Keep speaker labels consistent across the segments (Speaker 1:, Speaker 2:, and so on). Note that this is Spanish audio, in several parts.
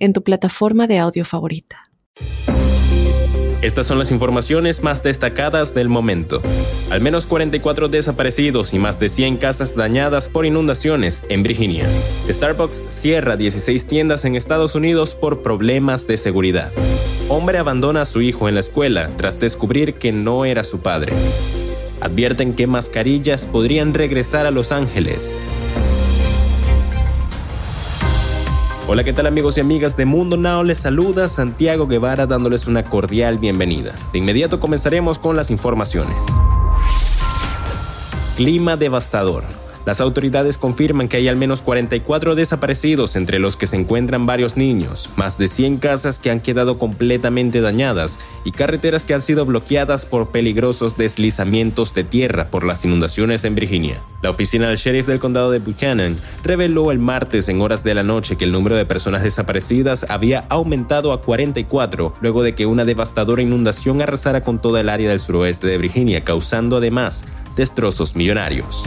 Speaker 1: en tu plataforma de audio favorita.
Speaker 2: Estas son las informaciones más destacadas del momento. Al menos 44 desaparecidos y más de 100 casas dañadas por inundaciones en Virginia. Starbucks cierra 16 tiendas en Estados Unidos por problemas de seguridad. Hombre abandona a su hijo en la escuela tras descubrir que no era su padre. Advierten que mascarillas podrían regresar a Los Ángeles. Hola, ¿qué tal amigos y amigas de Mundo Now? Les saluda Santiago Guevara dándoles una cordial bienvenida. De inmediato comenzaremos con las informaciones. Clima devastador. Las autoridades confirman que hay al menos 44 desaparecidos, entre los que se encuentran varios niños, más de 100 casas que han quedado completamente dañadas y carreteras que han sido bloqueadas por peligrosos deslizamientos de tierra por las inundaciones en Virginia. La oficina del sheriff del condado de Buchanan reveló el martes en horas de la noche que el número de personas desaparecidas había aumentado a 44 luego de que una devastadora inundación arrasara con toda el área del suroeste de Virginia, causando además destrozos millonarios.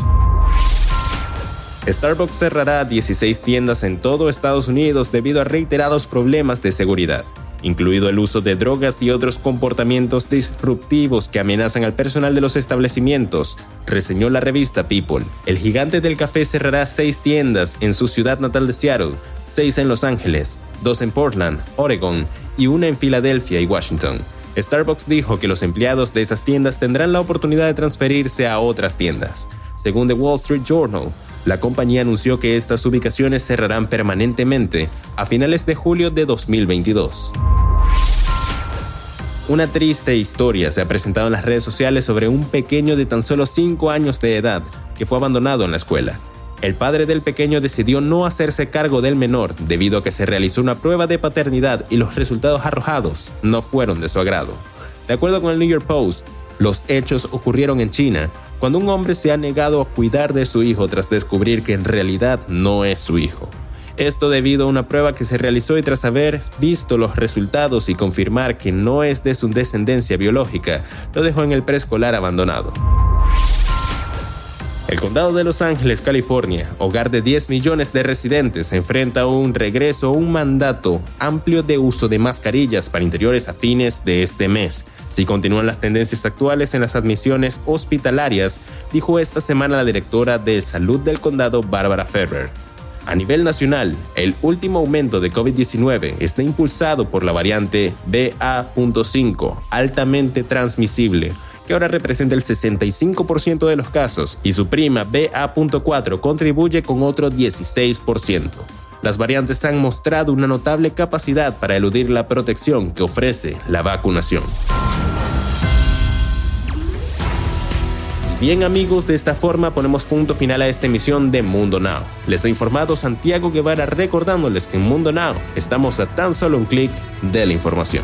Speaker 2: Starbucks cerrará 16 tiendas en todo Estados Unidos debido a reiterados problemas de seguridad, incluido el uso de drogas y otros comportamientos disruptivos que amenazan al personal de los establecimientos, reseñó la revista People. El gigante del café cerrará seis tiendas en su ciudad natal de Seattle, seis en Los Ángeles, dos en Portland, Oregon y una en Filadelfia y Washington. Starbucks dijo que los empleados de esas tiendas tendrán la oportunidad de transferirse a otras tiendas. Según The Wall Street Journal, la compañía anunció que estas ubicaciones cerrarán permanentemente a finales de julio de 2022. Una triste historia se ha presentado en las redes sociales sobre un pequeño de tan solo 5 años de edad que fue abandonado en la escuela. El padre del pequeño decidió no hacerse cargo del menor debido a que se realizó una prueba de paternidad y los resultados arrojados no fueron de su agrado. De acuerdo con el New York Post, los hechos ocurrieron en China cuando un hombre se ha negado a cuidar de su hijo tras descubrir que en realidad no es su hijo. Esto debido a una prueba que se realizó y tras haber visto los resultados y confirmar que no es de su descendencia biológica, lo dejó en el preescolar abandonado. El condado de Los Ángeles, California, hogar de 10 millones de residentes, enfrenta un regreso a un mandato amplio de uso de mascarillas para interiores a fines de este mes, si continúan las tendencias actuales en las admisiones hospitalarias, dijo esta semana la directora de salud del condado, Bárbara Ferrer. A nivel nacional, el último aumento de COVID-19 está impulsado por la variante BA.5, altamente transmisible, que ahora representa el 65% de los casos, y su prima BA.4 contribuye con otro 16%. Las variantes han mostrado una notable capacidad para eludir la protección que ofrece la vacunación. Bien amigos, de esta forma ponemos punto final a esta emisión de Mundo Now. Les ha informado Santiago Guevara recordándoles que en Mundo Now estamos a tan solo un clic de la información.